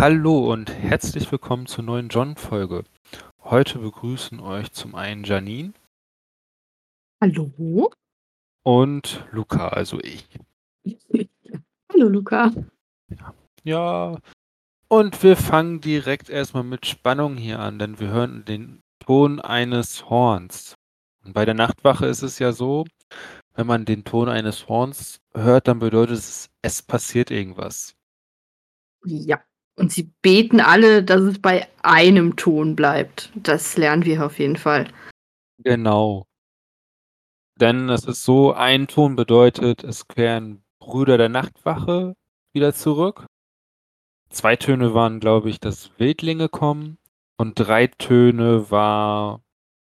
Hallo und herzlich willkommen zur neuen John-Folge. Heute begrüßen euch zum einen Janine Hallo? und Luca, also ich. Hallo Luca. Ja, und wir fangen direkt erstmal mit Spannung hier an, denn wir hören den Ton eines Horns. Und bei der Nachtwache ist es ja so, wenn man den Ton eines Horns hört, dann bedeutet es, es passiert irgendwas. Ja. Und sie beten alle, dass es bei einem Ton bleibt. Das lernen wir auf jeden Fall. Genau. Denn es ist so, ein Ton bedeutet, es kehren Brüder der Nachtwache wieder zurück. Zwei Töne waren, glaube ich, dass Wildlinge kommen. Und drei Töne war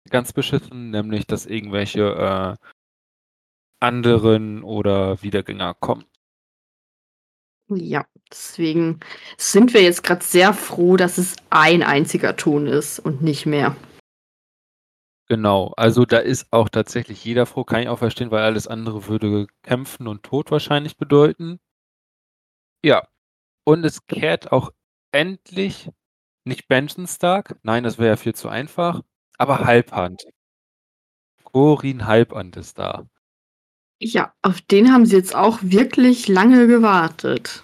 ganz beschissen, nämlich dass irgendwelche äh, anderen oder Wiedergänger kommen. Ja, deswegen sind wir jetzt gerade sehr froh, dass es ein einziger Ton ist und nicht mehr. Genau, also da ist auch tatsächlich jeder froh, kann ich auch verstehen, weil alles andere würde kämpfen und Tod wahrscheinlich bedeuten. Ja, und es kehrt auch endlich nicht Benson Stark, nein, das wäre ja viel zu einfach, aber Halbhand. Corin Halbhand ist da. Ja, auf den haben sie jetzt auch wirklich lange gewartet.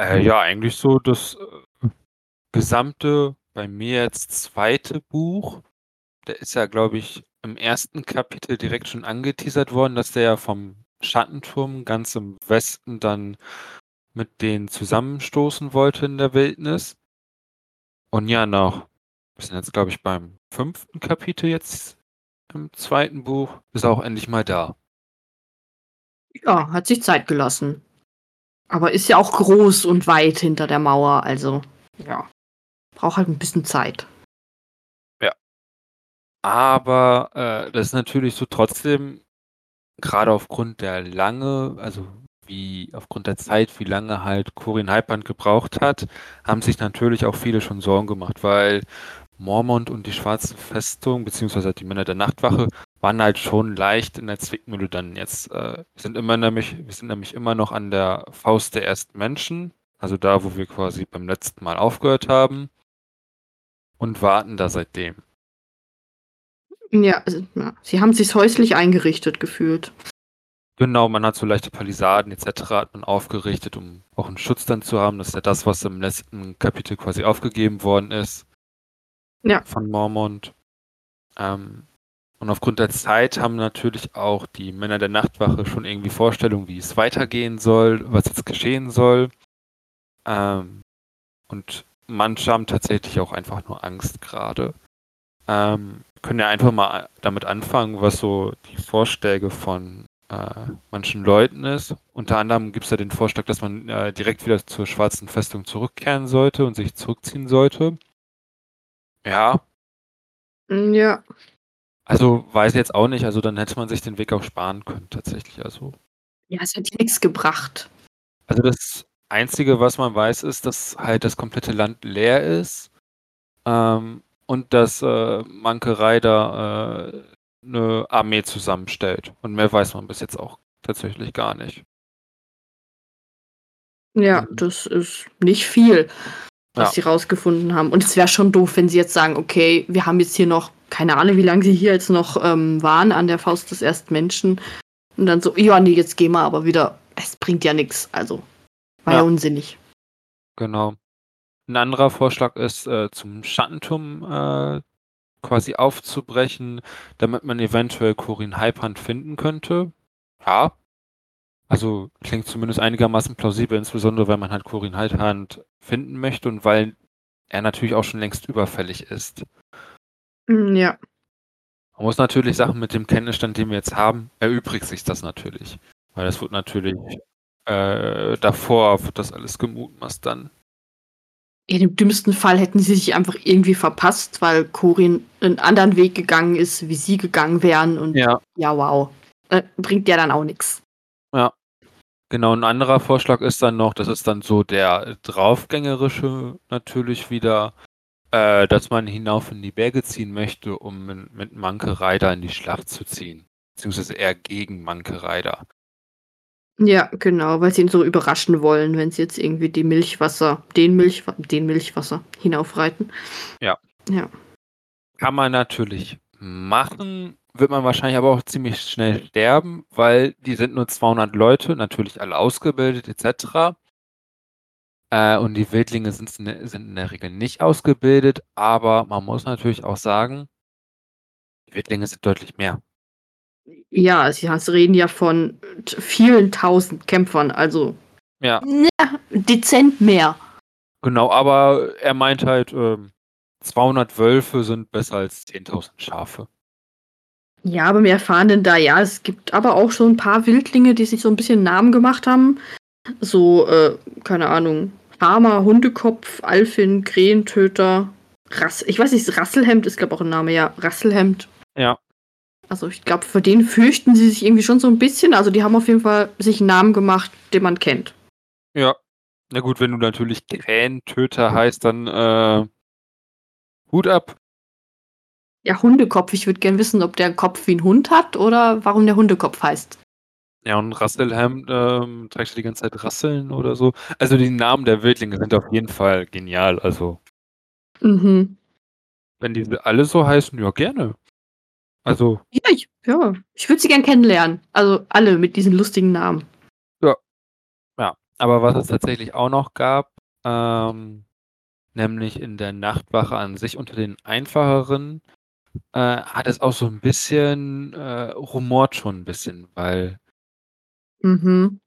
Äh, ja, eigentlich so das äh, gesamte, bei mir jetzt zweite Buch. Der ist ja, glaube ich, im ersten Kapitel direkt schon angeteasert worden, dass der ja vom Schattenturm ganz im Westen dann mit denen zusammenstoßen wollte in der Wildnis. Und ja, noch, wir sind jetzt, glaube ich, beim fünften Kapitel jetzt im zweiten Buch, ist auch endlich mal da. Ja, hat sich Zeit gelassen. Aber ist ja auch groß und weit hinter der Mauer, also ja. Braucht halt ein bisschen Zeit. Ja. Aber äh, das ist natürlich so trotzdem, gerade aufgrund der lange, also wie aufgrund der Zeit, wie lange halt Corin Halband gebraucht hat, haben sich natürlich auch viele schon Sorgen gemacht, weil Mormont und die Schwarze Festung, beziehungsweise die Männer der Nachtwache, waren halt schon leicht in der Zwickmühle dann jetzt. Äh, wir sind immer nämlich, wir sind nämlich immer noch an der Faust der ersten Menschen, also da, wo wir quasi beim letzten Mal aufgehört haben, und warten da seitdem. Ja, also, ja. sie haben sich häuslich eingerichtet gefühlt. Genau, man hat so leichte Palisaden etc. hat man aufgerichtet, um auch einen Schutz dann zu haben. Das ist ja das, was im letzten Kapitel quasi aufgegeben worden ist. Ja. Von Mormont. Ähm, und aufgrund der Zeit haben natürlich auch die Männer der Nachtwache schon irgendwie Vorstellungen, wie es weitergehen soll, was jetzt geschehen soll. Ähm, und manche haben tatsächlich auch einfach nur Angst gerade. Ähm, können ja einfach mal damit anfangen, was so die Vorschläge von äh, manchen Leuten ist. Unter anderem gibt es ja den Vorschlag, dass man äh, direkt wieder zur schwarzen Festung zurückkehren sollte und sich zurückziehen sollte. Ja. Mm, ja. Also weiß jetzt auch nicht, also dann hätte man sich den Weg auch sparen können, tatsächlich. Also. Ja, es hat nichts gebracht. Also das Einzige, was man weiß, ist, dass halt das komplette Land leer ist ähm, und dass äh, Mankerei da äh, eine Armee zusammenstellt. Und mehr weiß man bis jetzt auch tatsächlich gar nicht. Ja, mhm. das ist nicht viel, was ja. sie rausgefunden haben. Und es wäre schon doof, wenn sie jetzt sagen, okay, wir haben jetzt hier noch, keine Ahnung, wie lange sie hier jetzt noch ähm, waren an der Faust des ersten Menschen. Und dann so, ja, nee, jetzt gehen wir aber wieder. Es bringt ja nichts. Also, war ja. ja unsinnig. Genau. Ein anderer Vorschlag ist, äh, zum Schattenturm äh, quasi aufzubrechen, damit man eventuell Corin Halbhand finden könnte. Ja. Also klingt zumindest einigermaßen plausibel, insbesondere wenn man halt Corin Halbhand finden möchte und weil er natürlich auch schon längst überfällig ist. Mm, ja. Man muss natürlich Sachen mit dem Kenntnisstand, den wir jetzt haben, erübrigt sich das natürlich. Weil das wird natürlich äh, davor wird das alles gemutmaßt dann. In dem dümmsten Fall hätten sie sich einfach irgendwie verpasst, weil Corin einen anderen Weg gegangen ist, wie sie gegangen wären. Und ja, ja wow. Äh, bringt ja dann auch nichts. Genau, ein anderer Vorschlag ist dann noch, das ist dann so der draufgängerische natürlich wieder, äh, dass man hinauf in die Berge ziehen möchte, um mit, mit Manke Rider in die Schlacht zu ziehen. Beziehungsweise eher gegen Manke Rider. Ja, genau, weil sie ihn so überraschen wollen, wenn sie jetzt irgendwie die Milchwasser, den Milch, den Milchwasser hinaufreiten. Ja. Ja. Kann man natürlich machen, wird man wahrscheinlich aber auch ziemlich schnell sterben, weil die sind nur 200 Leute, natürlich alle ausgebildet etc. Äh, und die Wildlinge sind, sind in der Regel nicht ausgebildet, aber man muss natürlich auch sagen, die Wildlinge sind deutlich mehr. Ja, sie reden ja von vielen tausend Kämpfern, also ja. ja dezent mehr. Genau, aber er meint halt, ähm, 200 Wölfe sind besser als 10.000 Schafe. Ja, aber wir erfahren denn da, ja, es gibt aber auch so ein paar Wildlinge, die sich so ein bisschen Namen gemacht haben. So, äh, keine Ahnung, Farmer, Hundekopf, Alfin, Krähentöter, Rass ich weiß nicht, Rasselhemd ist, glaube ich, auch ein Name, ja, Rasselhemd. Ja. Also ich glaube, für den fürchten sie sich irgendwie schon so ein bisschen. Also die haben auf jeden Fall sich einen Namen gemacht, den man kennt. Ja. Na gut, wenn du natürlich Krähentöter heißt, dann äh, Hut ab. Ja, Hundekopf. Ich würde gerne wissen, ob der Kopf wie ein Hund hat oder warum der Hundekopf heißt. Ja, und Rasselhemd ähm, trägst du die ganze Zeit Rasseln oder so. Also die Namen der Wildlinge sind auf jeden Fall genial. Also. Mhm. Wenn die alle so heißen, ja, gerne. Also. Ja, ich, ja. ich würde sie gern kennenlernen. Also alle mit diesen lustigen Namen. Ja. Ja. Aber was es tatsächlich auch noch gab, ähm, nämlich in der Nachtwache an sich unter den einfacheren, äh, hat es auch so ein bisschen, äh, rumort schon ein bisschen, weil mhm.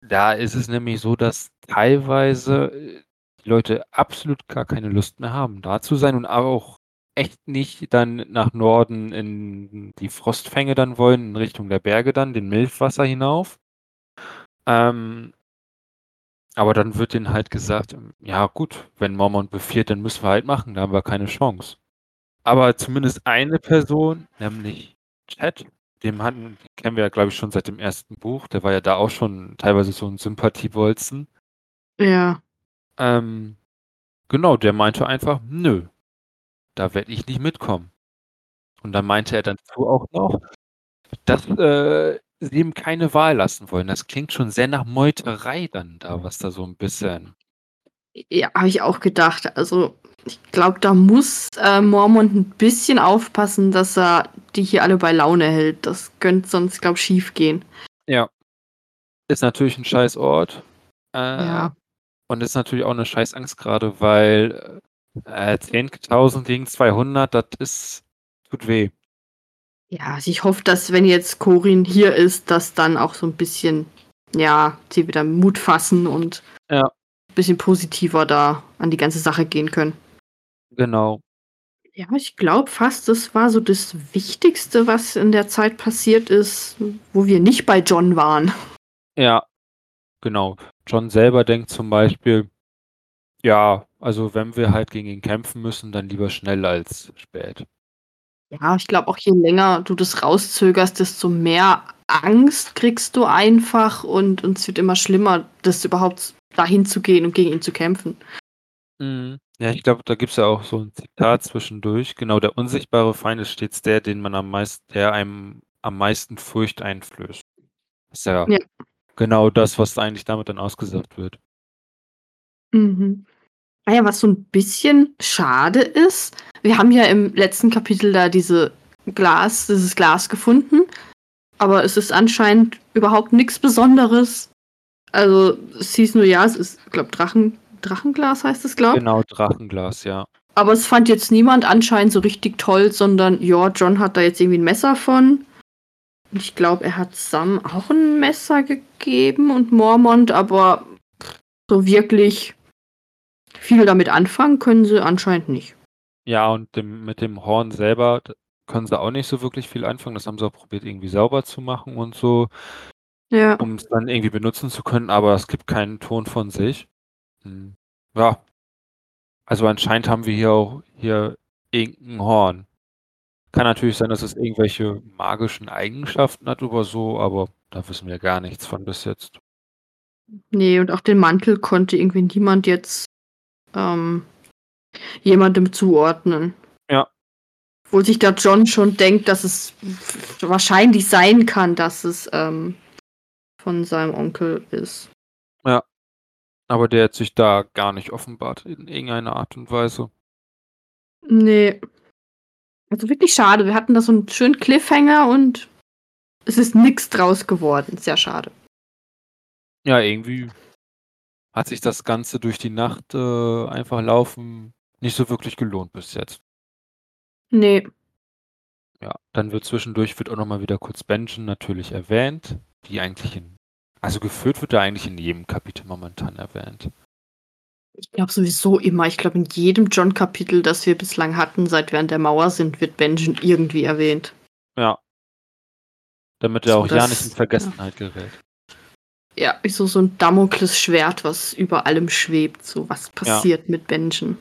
da ist es nämlich so, dass teilweise äh, die Leute absolut gar keine Lust mehr haben, da zu sein und auch echt nicht dann nach Norden in die Frostfänge dann wollen, in Richtung der Berge dann, den Milchwasser hinauf. Ähm, aber dann wird denen halt gesagt, ja gut, wenn Mormont befiehlt, dann müssen wir halt machen, da haben wir keine Chance. Aber zumindest eine Person, nämlich Chad, dem hatten, den kennen wir ja, glaube ich, schon seit dem ersten Buch, der war ja da auch schon teilweise so ein Sympathiebolzen. Ja. Ähm, genau, der meinte einfach, nö, da werde ich nicht mitkommen. Und dann meinte er dazu auch noch, dass äh, sie ihm keine Wahl lassen wollen. Das klingt schon sehr nach Meuterei dann da, was da so ein bisschen. Ja, habe ich auch gedacht. Also ich glaube, da muss äh, Mormont ein bisschen aufpassen, dass er die hier alle bei Laune hält. Das könnte sonst, glaube ich, schief gehen. Ja. Ist natürlich ein scheiß Ort. Äh, ja. Und ist natürlich auch eine scheiß Angst gerade, weil äh, 10.000 gegen 200, das ist, tut weh. Ja, also ich hoffe, dass wenn jetzt Corin hier ist, dass dann auch so ein bisschen, ja, sie wieder Mut fassen und ja. ein bisschen positiver da an die ganze Sache gehen können. Genau. Ja, ich glaube fast, das war so das Wichtigste, was in der Zeit passiert ist, wo wir nicht bei John waren. Ja, genau. John selber denkt zum Beispiel, ja, also wenn wir halt gegen ihn kämpfen müssen, dann lieber schnell als spät. Ja, ich glaube auch je länger du das rauszögerst, desto mehr Angst kriegst du einfach und, und es wird immer schlimmer, das überhaupt dahin zu gehen und gegen ihn zu kämpfen. Mhm. Ja, ich glaube, da gibt es ja auch so ein Zitat zwischendurch. Genau, der unsichtbare Feind ist stets der, den man am meisten, der einem am meisten Furcht einflößt. Das ist ja, Ja. genau das, was eigentlich damit dann ausgesagt wird. Mhm. Ah ja, was so ein bisschen schade ist, wir haben ja im letzten Kapitel da diese Glas, dieses Glas gefunden, aber es ist anscheinend überhaupt nichts Besonderes. Also es hieß nur, ja, es ist, ich glaube, Drachen, Drachenglas heißt es, glaube ich. Genau, Drachenglas, ja. Aber es fand jetzt niemand anscheinend so richtig toll, sondern ja, John hat da jetzt irgendwie ein Messer von. Und ich glaube, er hat Sam auch ein Messer gegeben und Mormont, aber so wirklich viel damit anfangen können sie anscheinend nicht. Ja, und dem, mit dem Horn selber können sie auch nicht so wirklich viel anfangen. Das haben sie auch probiert, irgendwie sauber zu machen und so, Ja. um es dann irgendwie benutzen zu können, aber es gibt keinen Ton von sich. Hm. Ja. Also anscheinend haben wir hier auch hier irgendein Horn. Kann natürlich sein, dass es irgendwelche magischen Eigenschaften hat oder so, aber da wissen wir gar nichts von bis jetzt. Nee, und auch den Mantel konnte irgendwie niemand jetzt ähm, jemandem zuordnen. Ja. Obwohl sich da John schon denkt, dass es wahrscheinlich sein kann, dass es ähm, von seinem Onkel ist. Ja. Aber der hat sich da gar nicht offenbart in irgendeiner Art und Weise. Nee. Also wirklich schade. Wir hatten da so einen schönen Cliffhanger und es ist nichts draus geworden. Sehr schade. Ja, irgendwie hat sich das Ganze durch die Nacht äh, einfach laufen nicht so wirklich gelohnt bis jetzt. Nee. Ja, dann wird zwischendurch wird auch noch mal wieder kurz Benjen natürlich erwähnt, die eigentlich in also geführt wird er eigentlich in jedem Kapitel momentan erwähnt. Ich glaube sowieso immer. Ich glaube, in jedem John-Kapitel, das wir bislang hatten, seit wir an der Mauer sind, wird Benjen irgendwie erwähnt. Ja. Damit er So, auch ja das- nicht in Vergessenheit gerät. Ja, so, so ein Damoklesschwert, was über allem schwebt. So, was passiert mit Benjen?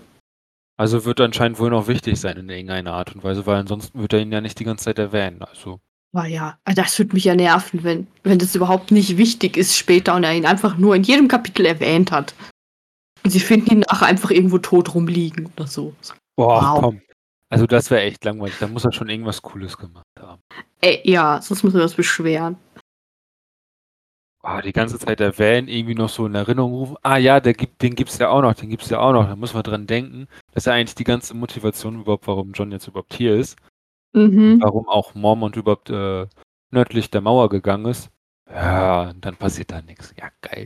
Also wird anscheinend wohl noch wichtig sein in irgendeiner Art und Weise, weil ansonsten wird er ihn ja nicht die ganze Zeit erwähnen. Also, Ah ja, das würde mich ja nerven, wenn, wenn das überhaupt nicht wichtig ist später und er ihn einfach nur in jedem Kapitel erwähnt hat. Und sie finden ihn nachher einfach irgendwo tot rumliegen oder so. boah, Wow. komm. Also das wäre echt langweilig. Da muss er schon irgendwas Cooles gemacht haben. Ey, ja, sonst müssen wir uns beschweren. Ah, die ganze Zeit erwähnen, irgendwie noch so in Erinnerung rufen. Ah ja, der gibt, den gibt's ja auch noch, den gibt's ja auch noch. Da muss man dran denken. Das ist ja eigentlich die ganze Motivation überhaupt, warum John jetzt überhaupt hier ist. Mhm. Warum auch Mormont überhaupt äh, nördlich der Mauer gegangen ist. Ja, dann passiert da nichts. Ja, geil.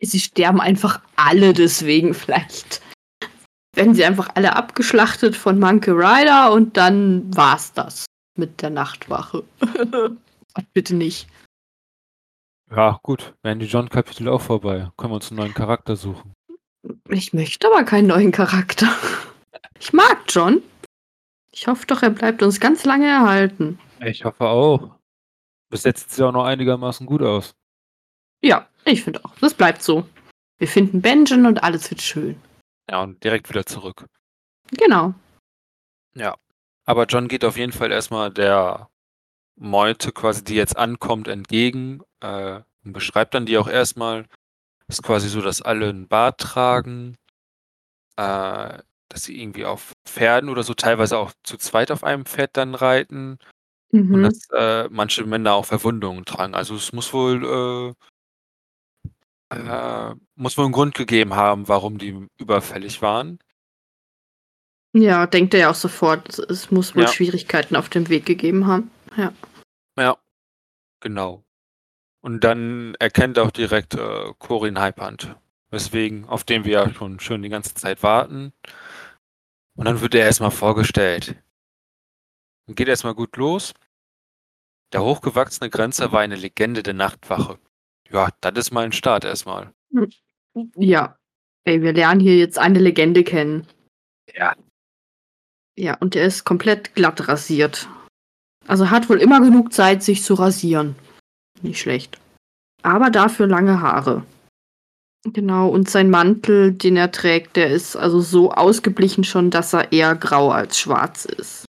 Sie sterben einfach alle deswegen vielleicht. Werden sie einfach alle abgeschlachtet von Monkey Rider und dann war's das mit der Nachtwache. Bitte nicht. Ja, gut. Wären die John-Kapitel auch vorbei. Können wir uns einen neuen Charakter suchen. Ich möchte aber keinen neuen Charakter. Ich mag John. Ich hoffe doch, er bleibt uns ganz lange erhalten. Ich hoffe auch. Bis jetzt sieht sie auch noch einigermaßen gut aus. Ja, ich finde auch. Das bleibt so. Wir finden Benjen und alles wird schön. Ja, und direkt wieder zurück. Genau. Aber John geht auf jeden Fall erstmal der Meute quasi, die jetzt ankommt, entgegen äh, und beschreibt dann die auch erstmal. Ist quasi so, dass alle einen Bart tragen, äh, dass sie irgendwie auf Pferden oder so teilweise auch zu zweit auf einem Pferd dann reiten und Mhm. dass äh, manche Männer auch Verwundungen tragen. Also es muss wohl äh, äh, muss wohl einen Grund gegeben haben, warum die überfällig waren. Ja, denkt er ja auch sofort. Es- muss wohl Ja. Schwierigkeiten auf dem Weg gegeben haben. Ja. Ja, genau. Und dann erkennt er auch direkt äh, Corin Hypand, weswegen, auf den wir ja schon schön die ganze Zeit warten. Und dann wird er erstmal vorgestellt. Und geht erstmal gut los. Der hochgewachsene Grenzer war eine Legende der Nachtwache. Ja, das ist mal ein Start erstmal. Ja. Ey, wir lernen hier jetzt eine Legende kennen. Ja. Ja, und er ist komplett glatt rasiert. Also hat wohl immer genug Zeit, sich zu rasieren. Nicht schlecht. Aber dafür lange Haare. Genau, und sein Mantel, den er trägt, der ist also so ausgeblichen schon, dass er eher grau als schwarz ist.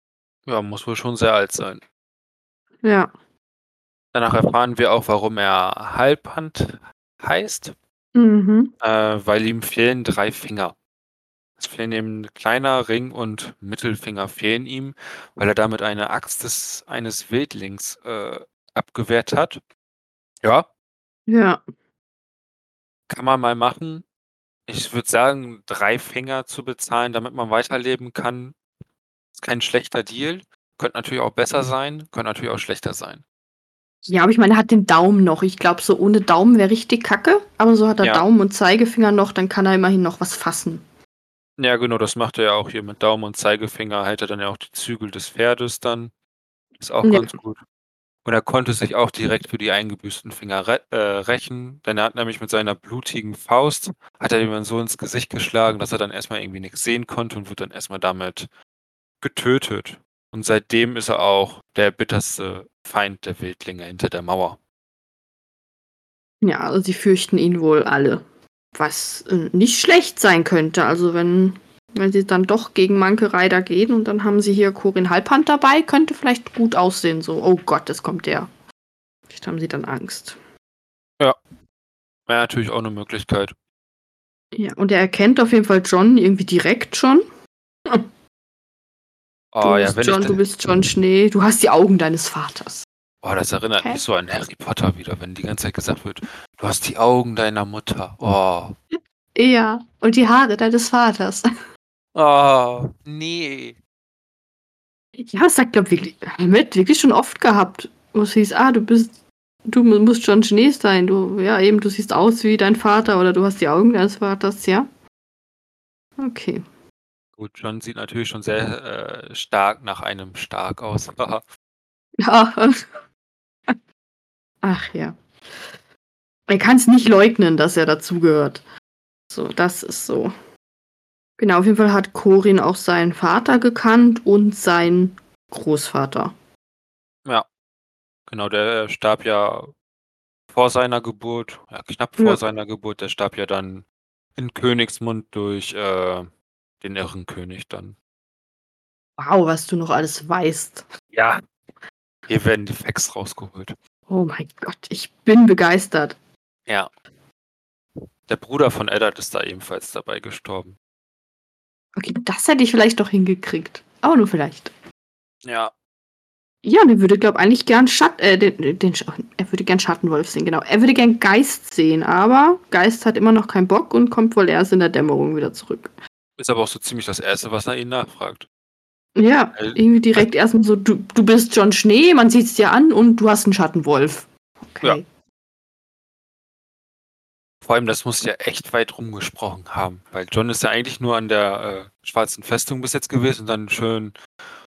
Ja, muss wohl schon sehr alt sein. Ja. Danach erfahren wir auch, warum er Halbhand heißt. Mhm. äh, weil ihm fehlen drei Finger. Es fehlen ihm kleiner Ring und Mittelfinger fehlen ihm, weil er damit eine Axt des, eines Wildlings äh, abgewehrt hat. Ja, Ja. Kann man mal machen. Ich würde sagen, drei Finger zu bezahlen, damit man weiterleben kann, ist kein schlechter Deal. Könnte natürlich auch besser sein, könnte natürlich auch schlechter sein. Ja, aber ich meine, er hat den Daumen noch. Ich glaube, so ohne Daumen wäre richtig kacke. Aber so hat er Ja. Daumen und Zeigefinger noch, dann kann er immerhin noch was fassen. Ja, genau, das macht er ja auch hier mit Daumen und Zeigefinger, hält er dann ja auch die Zügel des Pferdes dann. Ist auch Ja. ganz gut. Und er konnte sich auch direkt für die eingebüßten Finger re äh, rächen, denn er hat nämlich mit seiner blutigen Faust, hat er ihm so ins Gesicht geschlagen, dass er dann erstmal irgendwie nichts sehen konnte und wird dann erstmal damit getötet. Und seitdem ist er auch der bitterste Feind der Wildlinge hinter der Mauer. Ja, also sie fürchten ihn wohl alle. Was äh, nicht schlecht sein könnte. Also wenn, wenn sie dann doch gegen Manke Rider gehen und dann haben sie hier Corin Halbhand dabei, könnte vielleicht gut aussehen. So, oh Gott, es kommt der. Vielleicht haben sie dann Angst. Wäre natürlich auch eine Möglichkeit. Ja, und er erkennt auf jeden Fall John irgendwie direkt schon. Du, Oh ja, bist wenn John, ich du bist John Schnee. Du hast die Augen deines Vaters. Oh, das erinnert okay. mich so an Harry Potter wieder, wenn die ganze Zeit gesagt wird, du hast die Augen deiner Mutter. Oh. Ja, und die Haare deines Vaters. Oh, nee. Ja, das sagt, glaube ich, mit wirklich schon oft gehabt. Wo es hieß, ah, du bist, du musst schon Chinesisch sein. Du, ja, eben, du siehst aus wie dein Vater oder du hast die Augen deines Vaters, ja. Okay. Gut, John sieht natürlich schon sehr äh, stark nach einem Stark aus. ja. Ach ja. Er kann es nicht leugnen, dass er dazugehört. So, das ist so. Genau, auf jeden Fall hat Corin auch seinen Vater gekannt und seinen Großvater. Ja. Genau, der starb ja vor seiner Geburt, ja, knapp vor ja. seiner Geburt, der starb ja dann in Königsmund durch äh, den irren König dann. Wow, was du noch alles weißt. Ja. Hier werden die Facts rausgeholt. Oh mein Gott, ich bin begeistert. Ja. Der Bruder von Eddard ist da ebenfalls dabei gestorben. Okay, das hätte ich vielleicht doch hingekriegt. Aber nur vielleicht. Ja. Ja, und er würde, glaube ich, eigentlich gern Schatten, äh, den, den, er würde gern Schattenwolf sehen, genau. Er würde gern Geist sehen, aber Geist hat immer noch keinen Bock und kommt wohl erst in der Dämmerung wieder zurück. Ist aber auch so ziemlich das Erste, was er ihn nachfragt. Ja, irgendwie direkt erstmal so, du, du bist John Schnee, man sieht es dir an und du hast einen Schattenwolf. Okay. Ja. Vor allem, das muss ja echt weit rumgesprochen haben, weil John ist ja eigentlich nur an der äh, schwarzen Festung bis jetzt gewesen und dann schön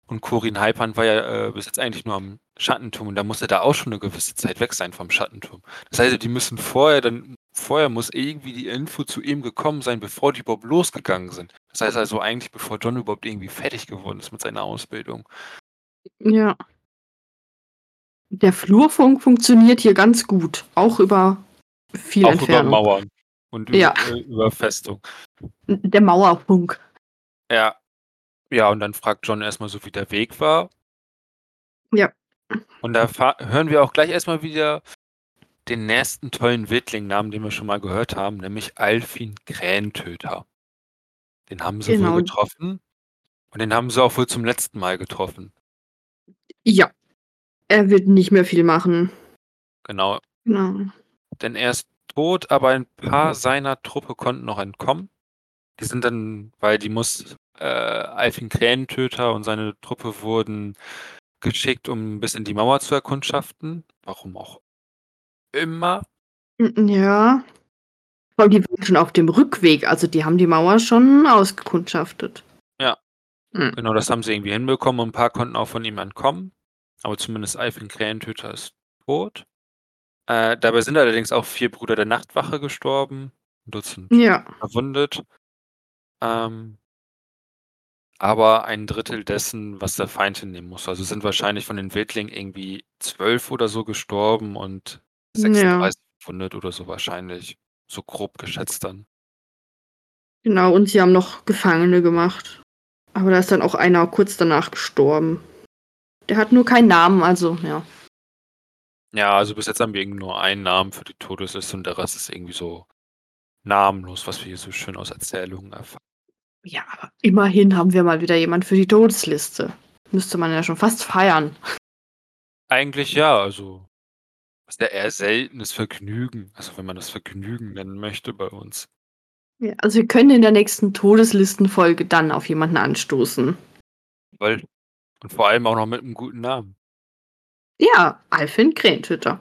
und Corin Hypern war ja äh, bis jetzt eigentlich nur am Schattenturm und da muss er da auch schon eine gewisse Zeit weg sein vom Schattenturm. Das heißt, die müssen vorher dann vorher muss irgendwie die Info zu ihm gekommen sein, bevor die überhaupt losgegangen sind. Das heißt also eigentlich, bevor John überhaupt irgendwie fertig geworden ist mit seiner Ausbildung. Ja. Der Flurfunk funktioniert hier ganz gut, auch über viel auch Entfernung. über Mauern und ja. über, äh, über Festung. Der Mauerfunk. Ja. Ja, und dann fragt John erstmal so, wie der Weg war. Ja. Und da hören wir auch gleich erstmal wieder den nächsten tollen Wildling-Namen, den wir schon mal gehört haben, nämlich Alfin Krähentöter. Den haben sie genau. wohl getroffen. Und den haben sie auch wohl zum letzten Mal getroffen. Ja. Er wird nicht mehr viel machen. Genau. Genau. Denn er ist tot, aber ein paar seiner Truppe konnten noch entkommen. Die sind dann, weil die muss, äh, Alfin Krähentöter und seine Truppe wurden geschickt, um bis in die Mauer zu erkundschaften. Warum auch immer. Ja. Aber die waren schon auf dem Rückweg, also die haben die Mauer schon ausgekundschaftet. Ja. Mhm. Genau, das haben sie irgendwie hinbekommen und ein paar konnten auch von ihm entkommen. Aber zumindest Eifin Krähentöter ist tot. Äh, dabei sind allerdings auch vier Brüder der Nachtwache gestorben, ein Dutzend ja. verwundet. Ähm, aber ein Drittel dessen, was der Feind hinnehmen muss. Also sind wahrscheinlich von den Wildlingen irgendwie zwölf oder so gestorben und 36 ja. oder so wahrscheinlich. So grob geschätzt dann. Genau, und sie haben noch Gefangene gemacht. Aber da ist dann auch einer kurz danach gestorben. Der hat nur keinen Namen, also ja. Ja, also bis jetzt haben wir irgendwie nur einen Namen für die Todesliste und der Rest ist irgendwie so namenlos, was wir hier so schön aus Erzählungen erfahren. Ja, aber immerhin haben wir mal wieder jemand für die Todesliste. Müsste man ja schon fast feiern. Eigentlich ja, also ist ja eher seltenes Vergnügen, also wenn man das Vergnügen nennen möchte bei uns. Ja, also wir können in der nächsten Todeslistenfolge dann auf jemanden anstoßen. Weil, und vor allem auch noch mit einem guten Namen. Ja, Alfin Krähentöter.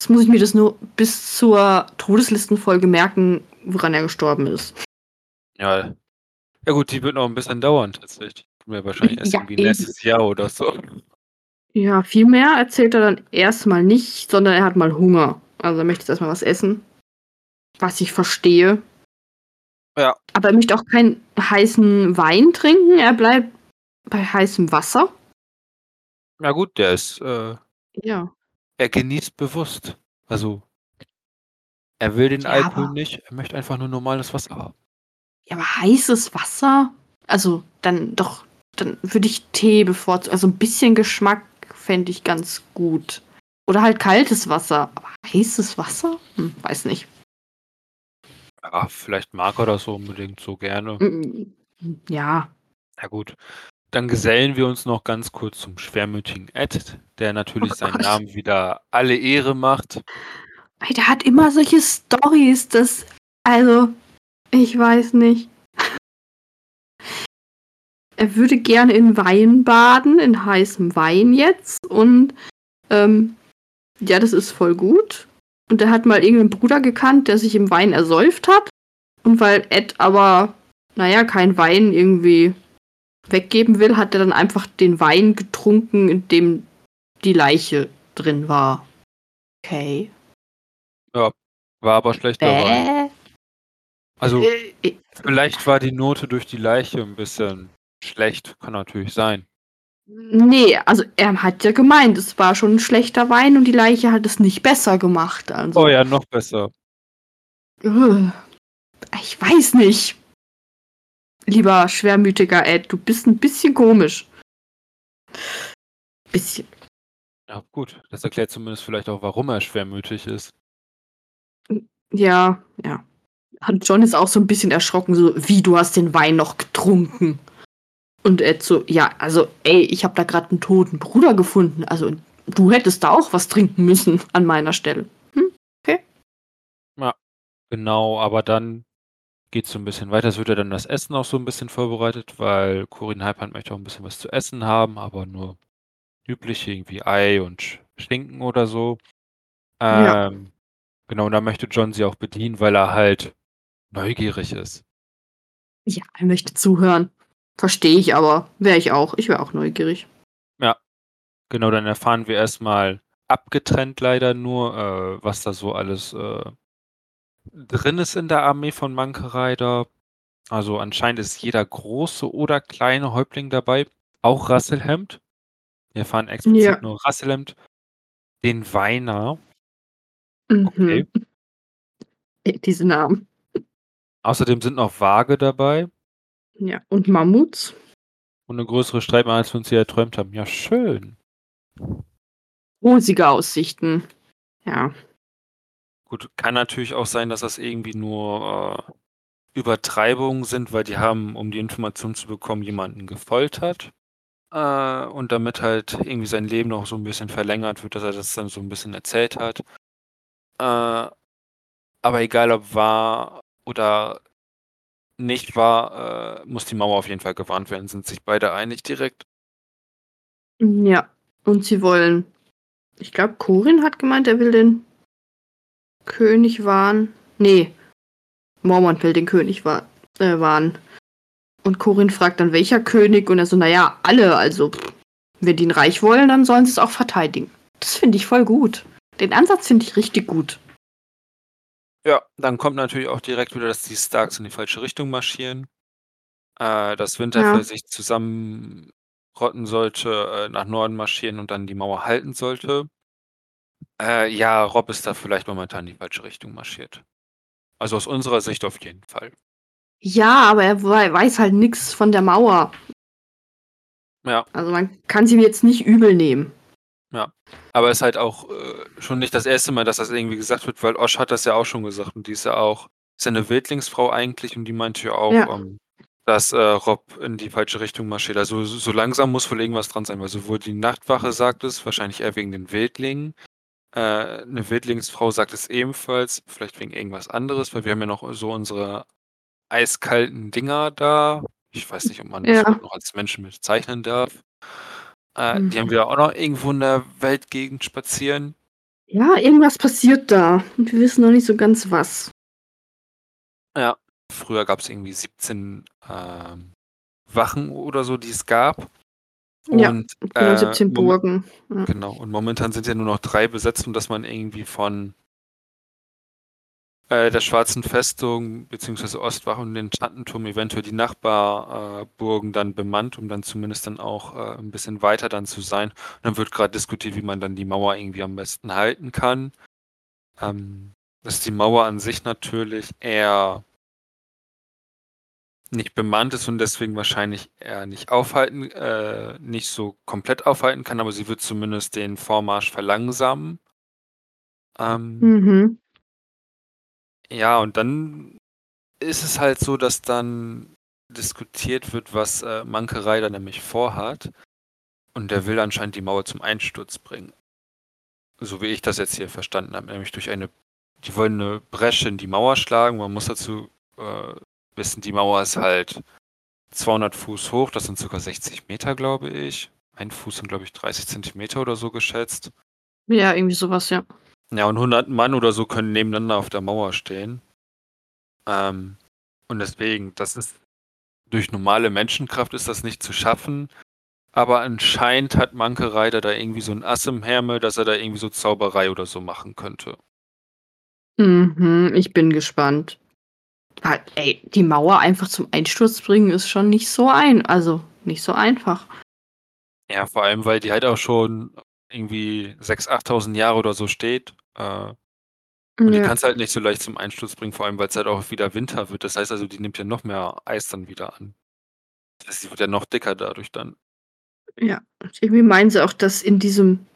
Jetzt muss ich mir das nur bis zur Todeslistenfolge merken, woran er gestorben ist. Ja. Ja gut, die wird noch ein bisschen dauern tatsächlich. Wahrscheinlich erst ja, irgendwie nächstes Jahr oder so. Ja, viel mehr erzählt er dann erstmal nicht, sondern er hat mal Hunger. Also er möchte jetzt erstmal was essen. Was ich verstehe. Ja. Aber er möchte auch keinen heißen Wein trinken. Er bleibt bei heißem Wasser. Na gut, der ist. Äh, ja. Er genießt bewusst. Also. Er will den ja, Alkohol nicht. Er möchte einfach nur normales Wasser haben. Ja, aber heißes Wasser? Also, dann doch. Dann würde ich Tee bevorzugen. Also ein bisschen Geschmack fände ich ganz gut. Oder halt kaltes Wasser. Aber heißes Wasser? Hm, weiß nicht. Ja, vielleicht mag er das so unbedingt so gerne. Mm, ja. Na gut. Dann gesellen wir uns noch ganz kurz zum schwermütigen Ed, der natürlich Oh seinen Gott. Namen wieder alle Ehre macht. Ey, der hat immer solche Stories, das. Also, ich weiß nicht. Er würde gerne in Wein baden, in heißem Wein jetzt. Und ähm, ja, das ist voll gut. Und er hat mal irgendeinen Bruder gekannt, der sich im Wein ersäuft hat. Und weil Ed aber, naja, kein Wein irgendwie weggeben will, hat er dann einfach den Wein getrunken, in dem die Leiche drin war. Okay. War aber schlechter Wein. Bäh. Also Äh, äh, vielleicht war die Note durch die Leiche ein bisschen schlecht, kann natürlich sein. Nee, also er hat ja gemeint, es war schon ein schlechter Wein und die Leiche hat es nicht besser gemacht. Also, Oh ja, noch besser. Ich weiß nicht. Lieber schwermütiger Ed, du bist ein bisschen komisch. Bisschen. Ja, gut. Das erklärt zumindest vielleicht auch, warum er schwermütig ist. Ja, ja. Und John ist auch so ein bisschen erschrocken, so, wie, du hast den Wein noch getrunken? Und Ed so, ja, also, ey, ich habe da gerade einen toten Bruder gefunden. Also, du hättest da auch was trinken müssen an meiner Stelle. Genau, aber dann geht es so ein bisschen weiter. Es wird ja dann das Essen auch so ein bisschen vorbereitet, weil Corinne Halbhand möchte auch ein bisschen was zu essen haben, aber nur üblich irgendwie Ei und Sch- Schinken oder so. Ja. Ähm, genau, und da möchte John sie auch bedienen, weil er halt neugierig ist. Ja, er möchte zuhören. Verstehe ich aber. Wäre ich auch. Ich wäre auch neugierig. Genau, dann erfahren wir erstmal abgetrennt leider nur, äh, was da so alles äh, drin ist in der Armee von Monkey Rider. Also anscheinend ist jeder große oder kleine Häuptling dabei, auch Rasselhemd. Wir erfahren explizit Ja. nur Rasselhemd, den Weiner. Mhm. Okay. Diese Namen. Außerdem sind noch Waage dabei Ja. Und Mammuts. und eine größere Streitmacht, als wir uns hier erträumt haben. Ja, schön. Rosige Aussichten. Ja. Gut, kann natürlich auch sein, dass das irgendwie nur äh, Übertreibungen sind, weil die haben, um die Information zu bekommen, jemanden gefoltert. Äh, und damit halt irgendwie sein Leben noch so ein bisschen verlängert wird, dass er das dann so ein bisschen erzählt hat. Äh, aber egal ob wahr oder nicht wahr, äh, muss die Mauer auf jeden Fall gewarnt werden, sind sich beide einig direkt. Ja. Und sie wollen. Ich glaube, Corin hat gemeint, er will den König warnen. Nee. Mormont will den König wa äh, warnen. Und Corin fragt dann, welcher König? Und er so, naja, alle. Also, wenn die ein Reich wollen, dann sollen sie es auch verteidigen. Das finde ich voll gut. Den Ansatz finde ich richtig gut. Ja, dann kommt natürlich auch direkt wieder, dass die Starks in die falsche Richtung marschieren. Äh, dass Winterfell Ja. sich zusammenrotten sollte, äh, nach Norden marschieren und dann die Mauer halten sollte. Äh, ja, Rob ist da vielleicht momentan in die falsche Richtung marschiert. Also aus unserer Sicht auf jeden Fall. Ja, aber er wei- weiß halt nichts von der Mauer. Ja, Also man kann sie ihm jetzt nicht übel nehmen. aber ist halt auch äh, schon nicht das erste Mal, dass das irgendwie gesagt wird, weil Osh hat das ja auch schon gesagt und die ist ja auch, ist ja eine Wildlingsfrau eigentlich und die meinte ja auch, Ja. ähm, dass äh, Rob in die falsche Richtung marschiert. Also so, so langsam muss wohl irgendwas dran sein, weil sowohl die Nachtwache sagt es, wahrscheinlich eher wegen den Wildlingen. Äh, eine Wildlingsfrau sagt es ebenfalls, vielleicht wegen irgendwas anderes, weil wir haben ja noch so unsere eiskalten Dinger da. Ich weiß nicht, ob man das Ja. überhaupt noch als Menschen bezeichnen darf. Äh, Die Mhm. haben wir auch noch irgendwo in der Weltgegend spazieren. Ja, irgendwas passiert da. Und wir wissen noch nicht so ganz was. Ja. Früher gab es irgendwie 17 ähm, Wachen oder so, die es gab. Ja, Und, Genau, äh, 17 momen- Burgen. Ja. Genau, und momentan sind ja nur noch drei besetzt und dass man irgendwie von äh, der Schwarzen Festung bzw. Ostwache und den Schattenturm eventuell die Nachbarburgen äh, dann bemannt, um dann zumindest dann auch äh, ein bisschen weiter dann zu sein. Und dann wird gerade diskutiert, wie man dann die Mauer irgendwie am besten halten kann. Ähm, dass die Mauer an sich natürlich eher nicht bemannt ist und deswegen wahrscheinlich eher nicht aufhalten, äh, nicht so komplett aufhalten kann, aber sie wird zumindest den Vormarsch verlangsamen. Ähm, Mhm. Ja, und dann ist es halt so, dass dann diskutiert wird, was äh, Manke Reiter nämlich vorhat. Und der will anscheinend die Mauer zum Einsturz bringen. So wie ich das jetzt hier verstanden habe, nämlich durch eine, die wollen eine Bresche in die Mauer schlagen. Man muss dazu äh, wissen, die Mauer ist halt 200 Fuß hoch, das sind sogar 60 Meter, glaube ich. Ein Fuß sind, glaube ich, 30 Zentimeter oder so geschätzt. Ja, irgendwie sowas, ja. Ja, und 100 Mann oder so können nebeneinander auf der Mauer stehen. Ähm, und deswegen, das ist durch normale Menschenkraft ist das nicht zu schaffen. Aber anscheinend hat Manke Reiter da irgendwie so ein Ass im Hermel, dass er da irgendwie so Zauberei oder so machen könnte. Mhm, ich bin gespannt. Weil, ey, die Mauer einfach zum Einsturz bringen ist schon nicht so ein, also nicht so einfach. Ja, vor allem, weil die halt auch schon irgendwie 6.000, 8.000 Jahre oder so steht. Äh, und die kannst halt nicht so leicht zum Einsturz bringen, vor allem weil es halt auch wieder Winter wird. Das heißt also, die nimmt ja noch mehr Eis dann wieder an. Das wird ja noch dicker dadurch dann. Ja, irgendwie meinen sie auch, dass in diesem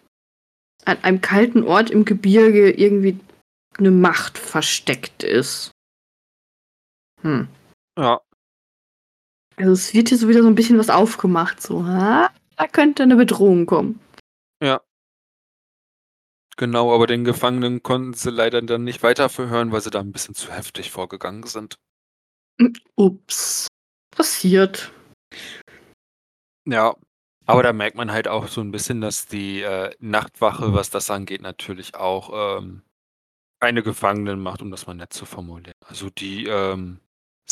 an einem kalten Ort im Gebirge irgendwie eine Macht versteckt ist. Hm. Ja. Also es wird hier so wieder so ein bisschen was aufgemacht, so, ha? da könnte eine Bedrohung kommen. Ja. Genau, aber den Gefangenen konnten sie leider dann nicht weiter verhören, weil sie da ein bisschen zu heftig vorgegangen sind. Hm, ups. Passiert. Ja, aber da merkt man halt auch so ein bisschen, dass die äh, Nachtwache, was das angeht, natürlich auch ähm, eine Gefangenenmacht, um das mal nett zu formulieren. Also die ähm,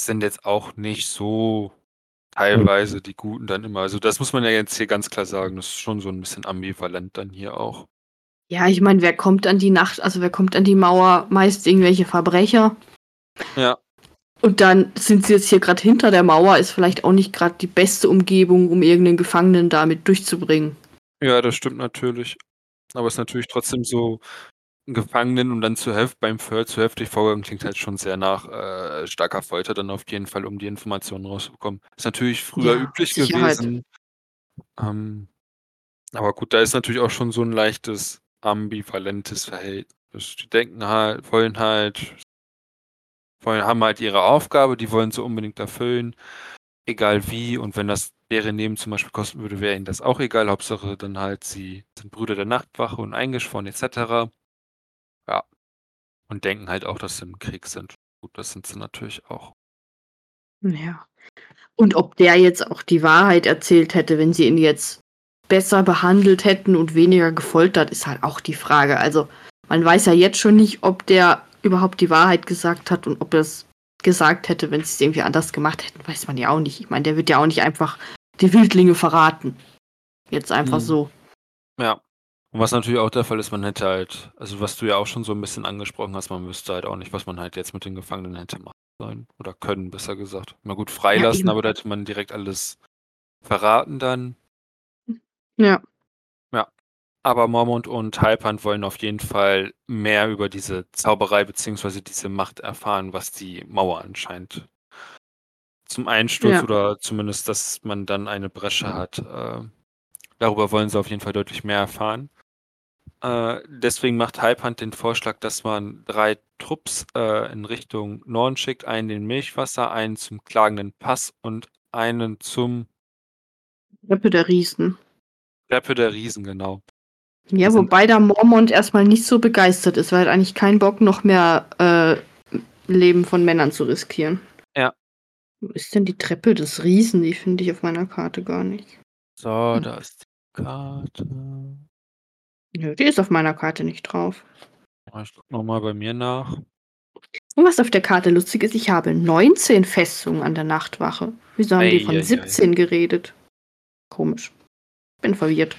sind jetzt auch nicht so teilweise die Guten dann immer. Also das muss man ja jetzt hier ganz klar sagen. Das ist schon so ein bisschen ambivalent dann hier auch. Ja, ich meine, wer kommt an die Nacht, also wer kommt an die Mauer? Meist irgendwelche Verbrecher. Ja. Und dann sind sie jetzt hier gerade hinter der Mauer, ist vielleicht auch nicht gerade die beste Umgebung, um irgendeinen Gefangenen damit durchzubringen. Ja, das stimmt natürlich. Aber es ist natürlich trotzdem so, Gefangenen und dann zu heft beim Föhr zu heftig vorgegangen klingt halt schon sehr nach äh, starker Folter dann auf jeden Fall, um die Informationen rauszubekommen. Ist natürlich früher Ja, üblich Sicherheit. gewesen. Ähm, aber gut, da ist natürlich auch schon so ein leichtes ambivalentes Verhältnis. Die denken halt, wollen halt, wollen, haben halt ihre Aufgabe, die wollen sie unbedingt erfüllen, egal wie. Und wenn das deren Leben zum Beispiel kosten würde, wäre ihnen das auch egal. Hauptsache dann halt, sie sind Brüder der Nachtwache und eingeschworen etc. Und denken halt auch, dass sie im Krieg sind. Gut, das sind sie natürlich auch. Ja. Und ob der jetzt auch die Wahrheit erzählt hätte, wenn sie ihn jetzt besser behandelt hätten und weniger gefoltert, ist halt auch die Frage. Also man weiß ja jetzt schon nicht, ob der überhaupt die Wahrheit gesagt hat und ob er es gesagt hätte, wenn sie es irgendwie anders gemacht hätten, weiß man ja auch nicht. Ich meine, der wird ja auch nicht einfach die Wildlinge verraten. Jetzt einfach Hm. so. Ja. Und was natürlich auch der Fall ist, man hätte halt, also was du ja auch schon so ein bisschen angesprochen hast, man wüsste halt auch nicht, was man halt jetzt mit den Gefangenen hätte machen sollen. Oder können, besser gesagt. Mal gut freilassen, eben. aber da hätte man direkt alles verraten dann. Ja. Ja. Aber Mormont und Halbrand wollen auf jeden Fall mehr über diese Zauberei beziehungsweise diese Macht erfahren, was die Mauer anscheinend zum Einsturz Ja. oder zumindest, dass man dann eine Bresche hat. Äh, darüber wollen sie auf jeden Fall deutlich mehr erfahren. Äh, deswegen macht Halbrand den Vorschlag, dass man drei Trupps äh, in Richtung Norden schickt, einen in Milchwasser, einen zum klagenden Pass und einen zum Treppe der Riesen. Treppe der Riesen, genau. Ja, wobei der Mormont erstmal nicht so begeistert ist, weil er hat eigentlich keinen Bock, noch mehr äh, Leben von Männern zu riskieren. Ja. Wo ist denn die Treppe des Riesen? Die finde ich auf meiner Karte gar nicht. So, Hm. da ist die Karte. Nö, die ist auf meiner Karte nicht drauf. Ich guck nochmal bei mir nach. Und was auf der Karte lustig ist, ich habe 19 Festungen an der Nachtwache. Wieso haben die von Eieiei. 17 geredet? Komisch. Bin verwirrt.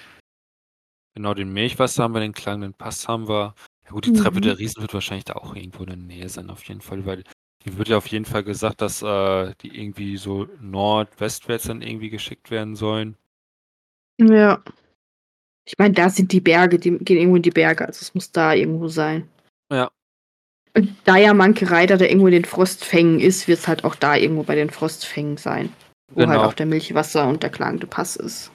Genau, den Milchwasser haben wir, den klangenden Pass haben wir. Ja gut, die Treppe Mhm. der Riesen wird wahrscheinlich da auch irgendwo in der Nähe sein, auf jeden Fall, weil hier wird ja auf jeden Fall gesagt, dass äh, die irgendwie so nordwestwärts dann irgendwie geschickt werden sollen. Ja. Ich meine, da sind die Berge, die gehen irgendwo in die Berge, also es muss da irgendwo sein. Ja. Und da ja Manke Reiter, der irgendwo in den Frostfängen ist, wird es halt auch da irgendwo bei den Frostfängen sein. Wo halt Genau. auch der Milchwasser und der klagende Pass ist.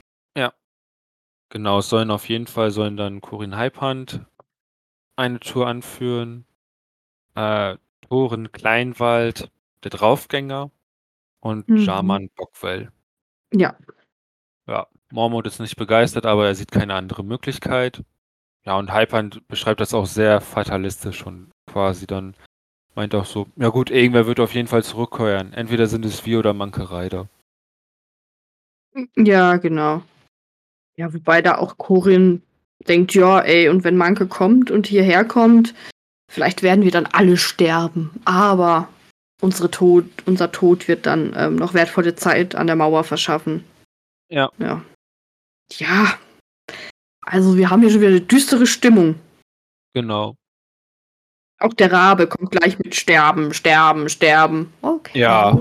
Genau, es sollen auf jeden Fall sollen dann Corin Halbrand eine Tour anführen. Äh, Thoren Kleinwald, der Draufgänger und Mhm. Jarman Bockwell. Ja. Ja, Mormont ist nicht begeistert, aber er sieht keine andere Möglichkeit. Ja, und Halbrand beschreibt das auch sehr fatalistisch und quasi dann meint auch so, ja gut, irgendwer wird auf jeden Fall zurückkehren. Entweder sind es wir oder Manke Ryder. Ja, genau. Ja, wobei da auch Corin denkt, ja, ey, und wenn Manke kommt und hierher kommt, vielleicht werden wir dann alle sterben. Aber unsere Tod, unser Tod wird dann ähm, noch wertvolle Zeit an der Mauer verschaffen. Ja. Ja. Ja. Also wir haben hier schon wieder eine düstere Stimmung. Genau. Auch der Rabe kommt gleich mit Sterben, Sterben, Sterben. Okay. Ja.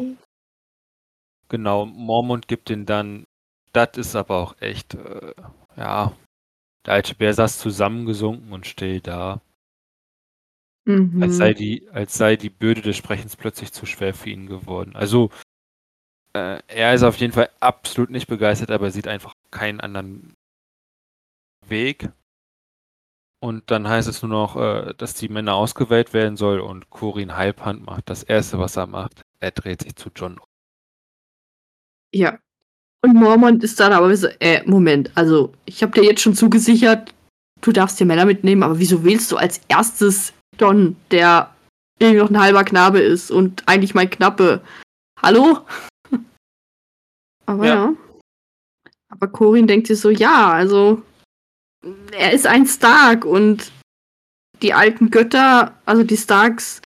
Genau, Mormont gibt den dann. Das ist aber auch echt, äh, ja. Der alte Bär saß zusammengesunken und still da. Mhm. Als sei die, als sei die Bürde des Sprechens plötzlich zu schwer für ihn geworden. Also, äh, er ist auf jeden Fall absolut nicht begeistert, aber er sieht einfach keinen anderen Weg. Und dann heißt es nur noch, äh, dass die Männer ausgewählt werden soll und Corin Halbhand macht das Erste, was er macht. Er dreht sich zu John. um. Ja. Und Mormont ist dann aber so, äh, Moment, also ich habe dir jetzt schon zugesichert, du darfst dir Männer mitnehmen, aber wieso wählst du als erstes John, der irgendwie noch ein halber Knabe ist und eigentlich mein Knappe? Hallo? Aber ja. Ja. Aber Corin denkt sich so, ja, also er ist ein Stark und die alten Götter, also die Starks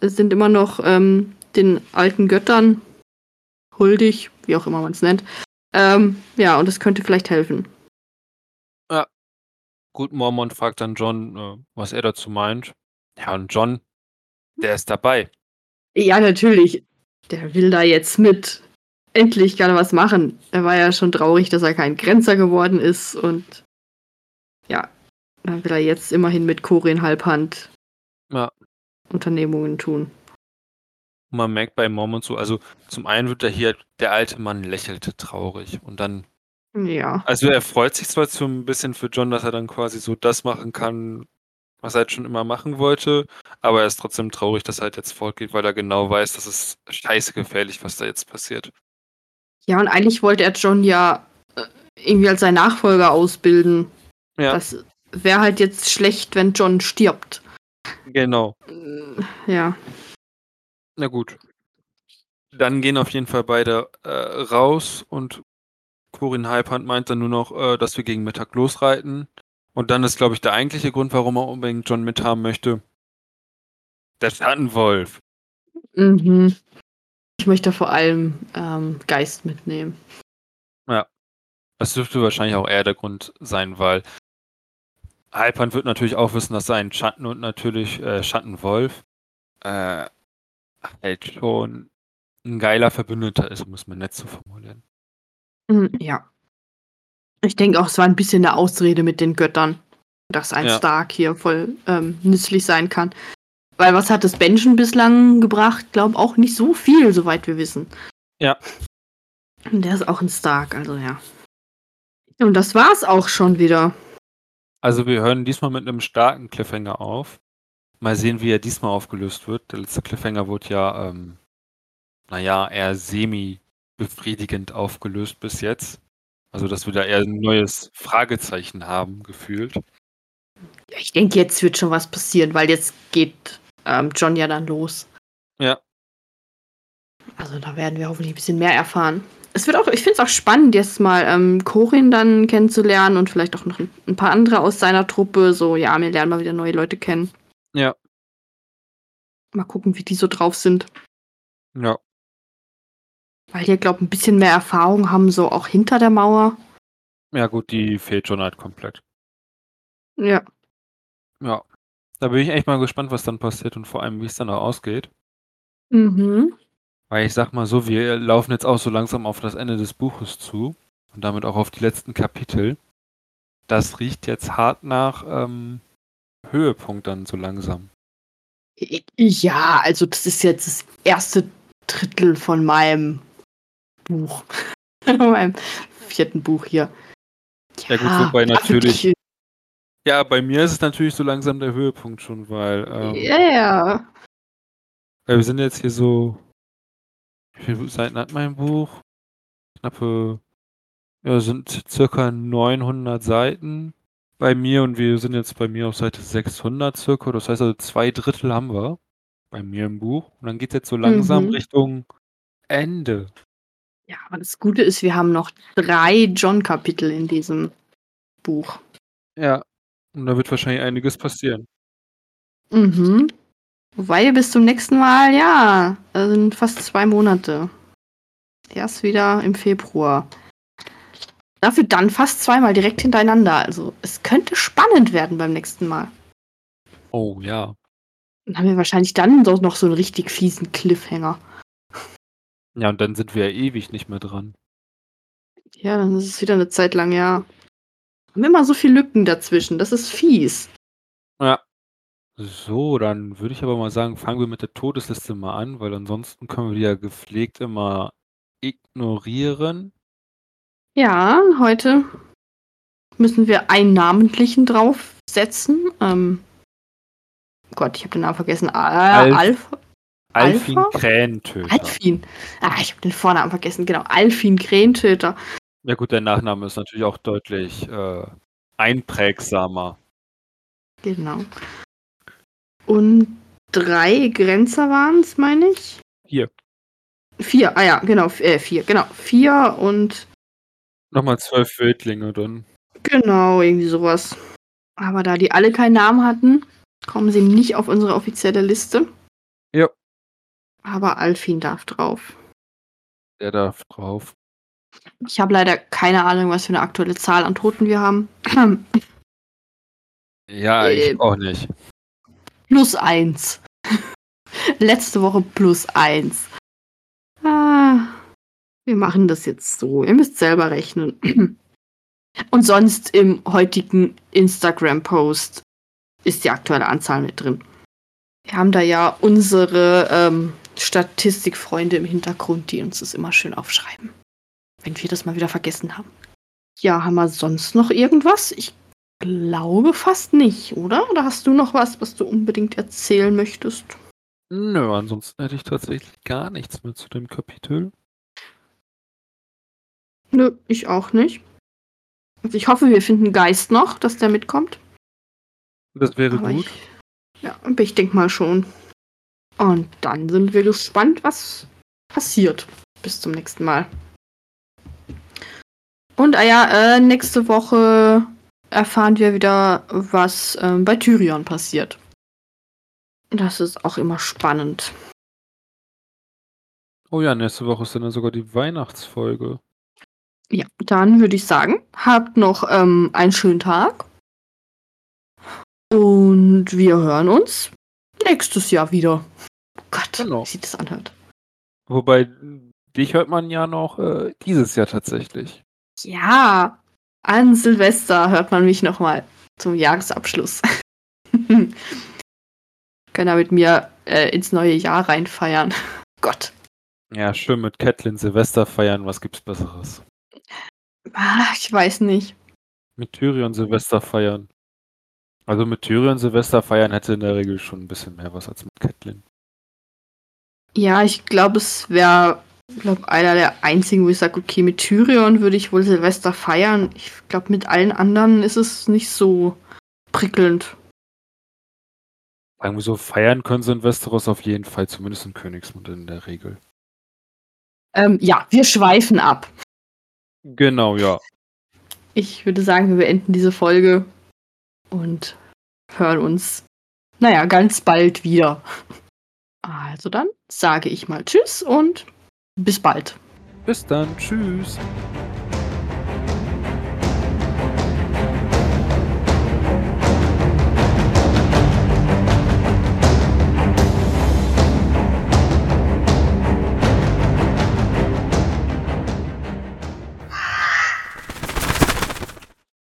sind immer noch ähm, den alten Göttern huldig, wie auch immer man es nennt. Ähm, ja, und das könnte vielleicht helfen. Gut, Mormont fragt dann John, äh, was er dazu meint. Ja, und John, der ist dabei. Ja, natürlich. Der will da jetzt mit. Endlich kann er was machen. Er war ja schon traurig, dass er kein Grenzer geworden ist und ja, dann will er jetzt immerhin mit Corin Halbhand Ja. Unternehmungen tun. Und man merkt bei Mormont so, also zum einen wird er hier, der alte Mann lächelte traurig und dann, Ja. also er freut sich zwar so ein bisschen für John, dass er dann quasi so das machen kann, was er halt schon immer machen wollte, aber er ist trotzdem traurig, dass er halt jetzt fortgeht, weil er genau weiß, dass es scheiße gefährlich, was da jetzt passiert. Ja, und eigentlich wollte er John ja äh, irgendwie als sein Nachfolger ausbilden. Ja, Das wäre halt jetzt schlecht, wenn John stirbt. genau. Äh, Ja. Na gut. Dann gehen auf jeden Fall beide äh, raus und Corin Halbhand meint dann nur noch, äh, dass wir gegen Mittag losreiten. Und dann ist, glaube ich, der eigentliche Grund, warum er unbedingt John mithaben möchte. Der Schattenwolf. Mhm. Ich möchte vor allem ähm, Geist mitnehmen. Das dürfte wahrscheinlich auch eher der Grund sein, weil Halbhand wird natürlich auch wissen, dass sein Schatten und natürlich äh, Schattenwolf äh, halt schon ein geiler Verbündeter ist, es mal nett zu formulieren. Mhm, Ja. Ich denke auch, es war ein bisschen eine Ausrede mit den Göttern, dass ein Ja. Stark hier voll ähm, nützlich sein kann. Weil was hat das Benjen bislang gebracht? Glaub auch nicht so viel, soweit wir wissen. Ja. Und der ist auch ein Stark, also ja. Und das war's auch schon wieder. Also wir hören diesmal mit einem starken Cliffhanger auf. Mal sehen, wie er diesmal aufgelöst wird. Der letzte Cliffhanger wurde ja, ähm, naja, eher semi-befriedigend aufgelöst bis jetzt. Also, dass wir da eher ein neues Fragezeichen haben, gefühlt. Ich denke, jetzt wird schon was passieren, weil jetzt geht ähm, John ja dann los. Ja. Also da werden wir hoffentlich ein bisschen mehr erfahren. Es wird auch, ich finde es auch spannend, jetzt mal ähm, Corin dann kennenzulernen und vielleicht auch noch ein, ein paar andere aus seiner Truppe. So, ja, wir lernen mal wieder neue Leute kennen. Ja. Mal gucken, wie die so drauf sind. Ja. Weil die, glaube ein bisschen mehr Erfahrung haben, so auch hinter der Mauer. Ja, gut, die fehlt schon halt komplett. Ja. Ja. Da bin ich echt mal gespannt, was dann passiert und vor allem, wie es dann auch ausgeht. Mhm. Weil ich sag mal so, wir laufen jetzt auch so langsam auf das Ende des Buches zu und damit auch auf die letzten Kapitel. Das riecht jetzt hart nach ähm, Höhepunkt dann so langsam. Ja, also das ist jetzt das erste Drittel von meinem Buch. von meinem vierten Buch hier. Ja, gut, wobei ja, natürlich- Ja, bei mir ist es natürlich so langsam der Höhepunkt schon, weil, ähm, Ja, ja. weil wir sind jetzt hier so, wie viele Seiten hat mein Buch? Knappe, ja, sind circa 900 Seiten bei mir und wir sind jetzt bei mir auf Seite 600 circa. Das heißt also zwei Drittel haben wir bei mir im Buch. Und dann geht es jetzt so langsam Mhm. Richtung Ende. Ja, aber das Gute ist, wir haben noch drei John-Kapitel in diesem Buch. Ja, und da wird wahrscheinlich einiges passieren. Mhm. Wobei bis zum nächsten Mal, ja, sind fast zwei Monate. Erst wieder im Februar. Dafür dann fast zweimal direkt hintereinander. Also es könnte spannend werden beim nächsten Mal. Oh ja. Dann haben wir wahrscheinlich dann doch noch so einen richtig fiesen Cliffhanger. Ja, und dann sind wir ja ewig nicht mehr dran. Ja, dann ist es wieder eine Zeit lang, ja. Haben immer so viele Lücken dazwischen. Das ist fies. Ja. So, dann würde ich aber mal sagen, fangen wir mit der Todesliste mal an, weil ansonsten können wir die ja gepflegt immer ignorieren. Ja, heute müssen wir einen namentlichen draufsetzen. Ähm, Gott, ich habe den Namen vergessen. Ah, Alf- Alf Alfin Alpha? Krähentöter. Alfin. Ah, ich habe den Vornamen vergessen. Genau, Alfin Krähentöter. Ja gut, der Nachname ist natürlich auch deutlich äh, einprägsamer. Genau. Und drei Grenzer waren es, meine ich. Vier. Vier, ah ja, genau, äh, vier, genau. Vier und Nochmal zwölf Wildlinge dann. genau, irgendwie sowas. Aber da die alle keinen Namen hatten, kommen sie nicht auf unsere offizielle Liste. Ja. Aber Alfin darf drauf. Der darf drauf. Ich habe leider keine Ahnung, was für eine aktuelle Zahl an Toten wir haben. Ja, Äh, ich auch nicht. plus eins. Letzte Woche plus eins. Ah, wir machen das jetzt so. Ihr müsst selber rechnen. Und sonst im heutigen Instagram-Post ist die aktuelle Anzahl mit drin. Wir haben da ja unsere ähm, Statistikfreunde im Hintergrund, die uns das immer schön aufschreiben. Wenn wir das mal wieder vergessen haben. Ja, haben wir sonst noch irgendwas? Ich glaube fast nicht, oder? Oder hast du noch was, was du unbedingt erzählen möchtest? Nö, ansonsten hätte ich tatsächlich gar nichts mehr zu dem Kapitel. Nö, ich auch nicht. Also ich hoffe, wir finden Geist noch, dass der mitkommt. Das wäre Aber gut. Ich, ja, aber ich denke mal schon. Und dann sind wir gespannt, was passiert. Bis zum nächsten Mal. Und ah ja, äh, nächste Woche erfahren wir wieder, was ähm, bei Tyrion passiert. Das ist auch immer spannend. Oh ja, nächste Woche ist dann ja sogar die Weihnachtsfolge. Ja, dann würde ich sagen, habt noch ähm, einen schönen Tag. Und wir hören uns nächstes Jahr wieder. Oh Gott, Genau. wie sich das anhört. Wobei, dich hört man ja noch äh, dieses Jahr tatsächlich. Ja, an Silvester hört man mich nochmal zum Jahresabschluss. Können da mit mir äh, ins neue Jahr reinfeiern. Gott. Ja, schön mit Catelyn Silvester feiern, was gibt's Besseres? Ah, ich weiß nicht. Mit Tyrion Silvester feiern. Also mit Tyrion Silvester feiern hätte in der Regel schon ein bisschen mehr was als mit Catelyn. Ja, ich glaube, es wäre glaub, einer der einzigen, wo ich sage, okay, mit Tyrion würde ich wohl Silvester feiern. Ich glaube, mit allen anderen ist es nicht so prickelnd. Sagen wir so, feiern können sie in Westeros auf jeden Fall, zumindest in Königsmund in der Regel. Ähm, ja, wir schweifen ab. Genau, ja. Ich würde sagen, wir beenden diese Folge und hören uns, naja, ganz bald wieder. Also dann sage ich mal Tschüss und bis bald. Bis dann, tschüss.